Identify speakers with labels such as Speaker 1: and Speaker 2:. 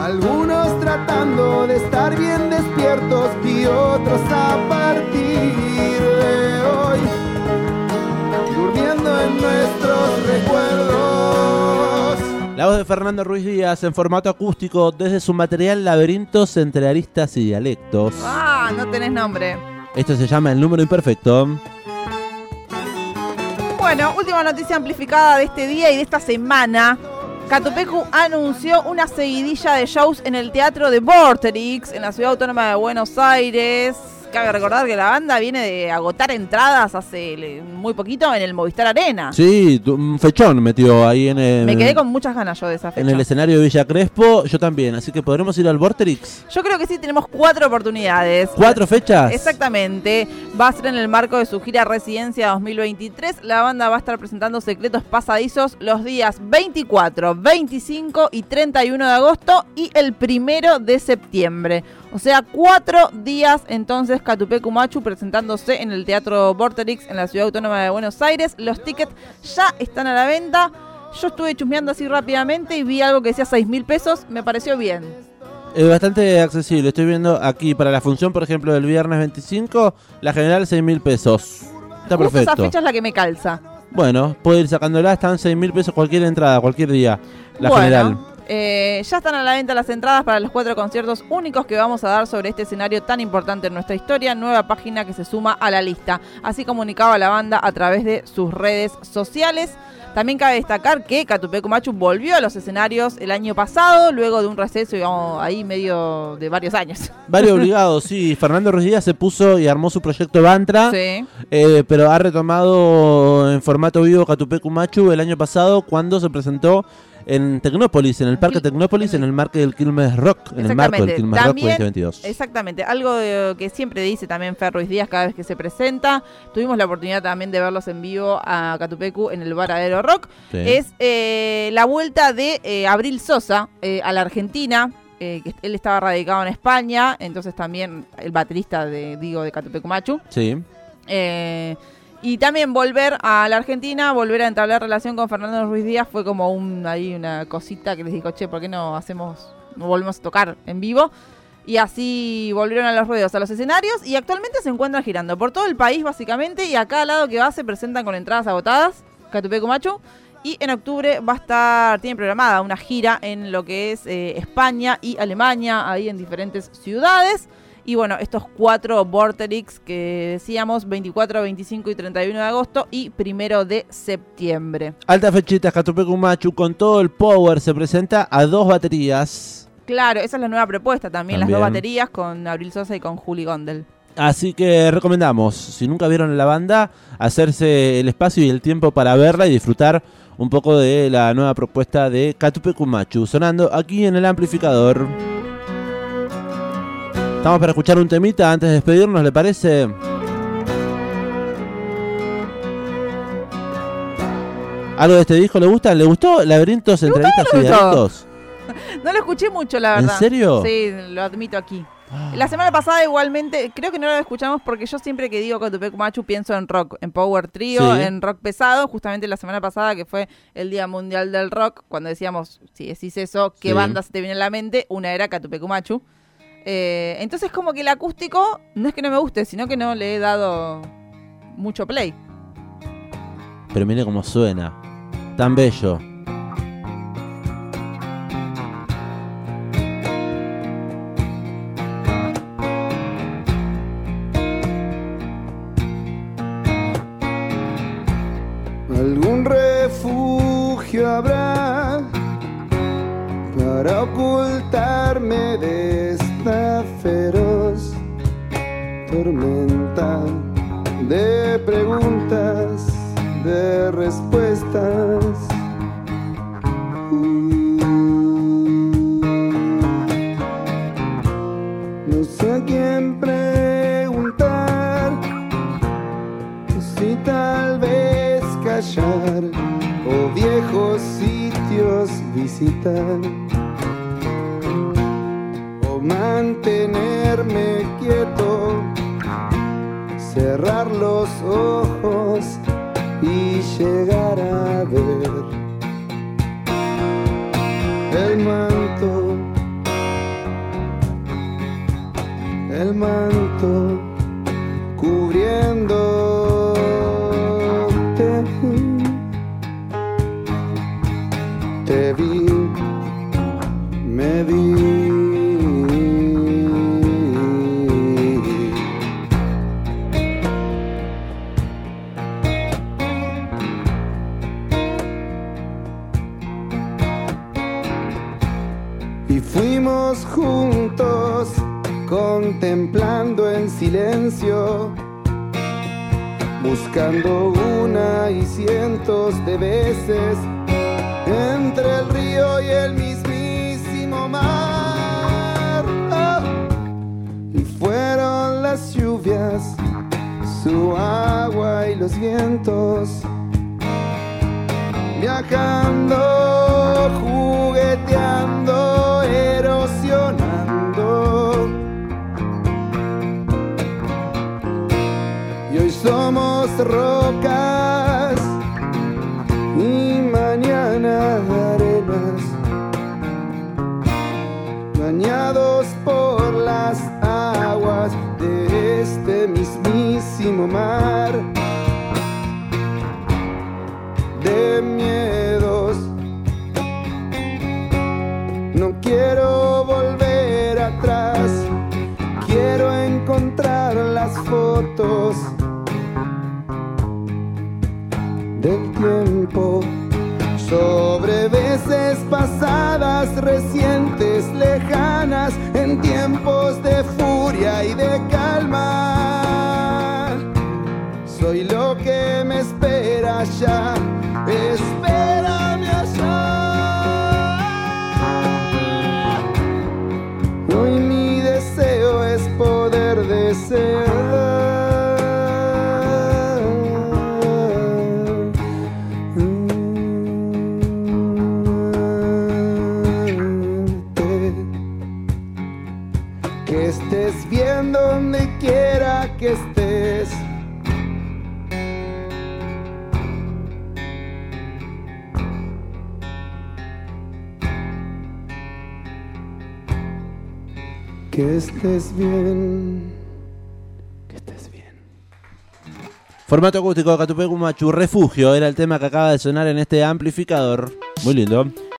Speaker 1: Algunos tratando de estar bien despiertos y otros a partir de hoy, durmiendo en nuestros recuerdos.
Speaker 2: La voz de Fernando Ruiz Díaz en formato acústico desde su material Laberintos entre aristas y dialectos.
Speaker 3: Ah, no tenés nombre.
Speaker 2: Esto se llama El número imperfecto.
Speaker 3: Bueno, última noticia amplificada de este día y de esta semana. Catupecu anunció una seguidilla de shows en el Teatro de Vorterix, en la Ciudad Autónoma de Buenos Aires. Cabe recordar que la banda viene de agotar entradas hace muy poquito en el Movistar Arena.
Speaker 2: Sí, un fechón metió ahí en el,
Speaker 3: Me quedé con muchas ganas yo de esa
Speaker 2: en
Speaker 3: fecha.
Speaker 2: el escenario de Villa Crespo. Yo también, así que podremos ir al Vorterix.
Speaker 3: Yo creo que sí tenemos cuatro oportunidades.
Speaker 2: ¿Cuatro fechas?
Speaker 3: Exactamente. Va a ser en el marco de su gira Residencia 2023. La banda va a estar presentando Secretos Pasadizos los días 24, 25 y 31 de agosto y el primero de septiembre. O sea, cuatro días entonces Catupecu Machu presentándose en el Teatro Vorterix en la Ciudad Autónoma de Buenos Aires. Los tickets ya están a la venta. Yo estuve chusmeando así rápidamente y vi algo que decía 6 mil pesos. Me pareció bien.
Speaker 2: Es bastante accesible. Estoy viendo aquí para la función, por ejemplo, del viernes 25, la general 6 mil pesos. Está
Speaker 3: Justo esa
Speaker 2: perfecto.
Speaker 3: fecha es la que me calza.
Speaker 2: Bueno, puedo ir sacándola, están 6 mil pesos cualquier entrada, cualquier día. La
Speaker 3: Bueno,
Speaker 2: general.
Speaker 3: Eh, ya están a la venta las entradas para los cuatro conciertos únicos que vamos a dar sobre este escenario tan importante en nuestra historia. Nueva página que se suma a la lista. Así comunicaba la banda a través de sus redes sociales. También cabe destacar que Catupecu Machu volvió a los escenarios el año pasado, luego de un receso, digamos, ahí medio de varios años.
Speaker 2: Varios obligados, sí. Fernando Díaz se puso y armó su proyecto Bantra,
Speaker 3: Sí.
Speaker 2: eh, pero ha retomado en formato vivo Catupecu Machu el año pasado cuando se presentó en Tecnópolis, en el Parque Tecnópolis, en el marco del Quilmes Rock, en el marco del. Quilmes Rock
Speaker 3: También-
Speaker 2: 2022.
Speaker 3: Exactamente, algo de- que siempre dice también Fer Ruiz Díaz cada vez que se presenta. Tuvimos la oportunidad también de verlos en vivo a Catupecu en el Varadero Rock.
Speaker 2: Sí.
Speaker 3: Es eh, la vuelta de eh, Abril Sosa eh, a la Argentina. eh, que él estaba radicado en España, entonces también el baterista de, digo, de Catupecu Machu.
Speaker 2: Sí.
Speaker 3: Eh, y también volver a la Argentina, volver a entablar relación con Fernando Ruiz Díaz fue como un, ahí una cosita que les dijo, che, ¿por qué no hacemos, no volvemos a tocar en vivo? Y así volvieron a los ruedos, a los escenarios y actualmente se encuentran girando por todo el país básicamente y a cada lado que va se presentan con entradas agotadas, Catupecu Machu. Y en octubre va a estar, tiene programada una gira en lo que es eh, España y Alemania, ahí en diferentes ciudades. Y bueno, estos cuatro Vorterix que decíamos, 24, 25 y 31 de agosto y primero de septiembre.
Speaker 2: Alta fechita, Catupecu Machu con todo el power se presenta a dos baterías.
Speaker 3: Claro, esa es la nueva propuesta también, las
Speaker 2: También.
Speaker 3: dos baterías con Abril Sosa y con Juli Gondel.
Speaker 2: Así que recomendamos, si nunca vieron la banda, hacerse el espacio y el tiempo para verla y disfrutar un poco de la nueva propuesta de Catupecu Machu, sonando aquí en el amplificador. Estamos para escuchar un temita antes de despedirnos, ¿le parece? ¿Algo de este disco le gusta? ¿Le gustó Laberintos, Entrevistas y. Dialectos?
Speaker 3: No lo escuché mucho, la
Speaker 2: ¿En
Speaker 3: verdad.
Speaker 2: serio?
Speaker 3: Sí, lo admito aquí.
Speaker 2: Ah.
Speaker 3: La semana pasada igualmente, creo que no lo escuchamos porque yo siempre que digo Catupecu Machu pienso en rock, en power trio,
Speaker 2: Sí.
Speaker 3: en rock pesado. Justamente la semana pasada que fue el Día Mundial del Rock, cuando decíamos, si decís eso, ¿qué
Speaker 2: Sí.
Speaker 3: banda se te viene a la mente? Una era Catupecu Machu. Eh, entonces como que el acústico no es que no me guste, sino que no le he dado mucho play.
Speaker 2: Pero mire cómo suena. Tan bello.
Speaker 1: De preguntas, de respuestas. No sé a quién preguntar si tal vez callar o viejos sitios visitar o mantenerme cerrar los ojos y llegar a ver el manto, el manto. Contemplando en silencio buscando una y cientos de veces entre el río y el mismísimo mar. Ah, Y fueron las lluvias, su agua y los vientos, viajando, rocas y mañana arenas, bañados por las aguas de este mismísimo mar de miedos. No quiero volver atrás, quiero encontrar las fotos Que estés bien donde quiera que estés. Que estés bien. Que estés bien.
Speaker 2: Formato acústico de Catupecu Machu, Refugio, era el tema que acaba de sonar en este amplificador. Muy lindo.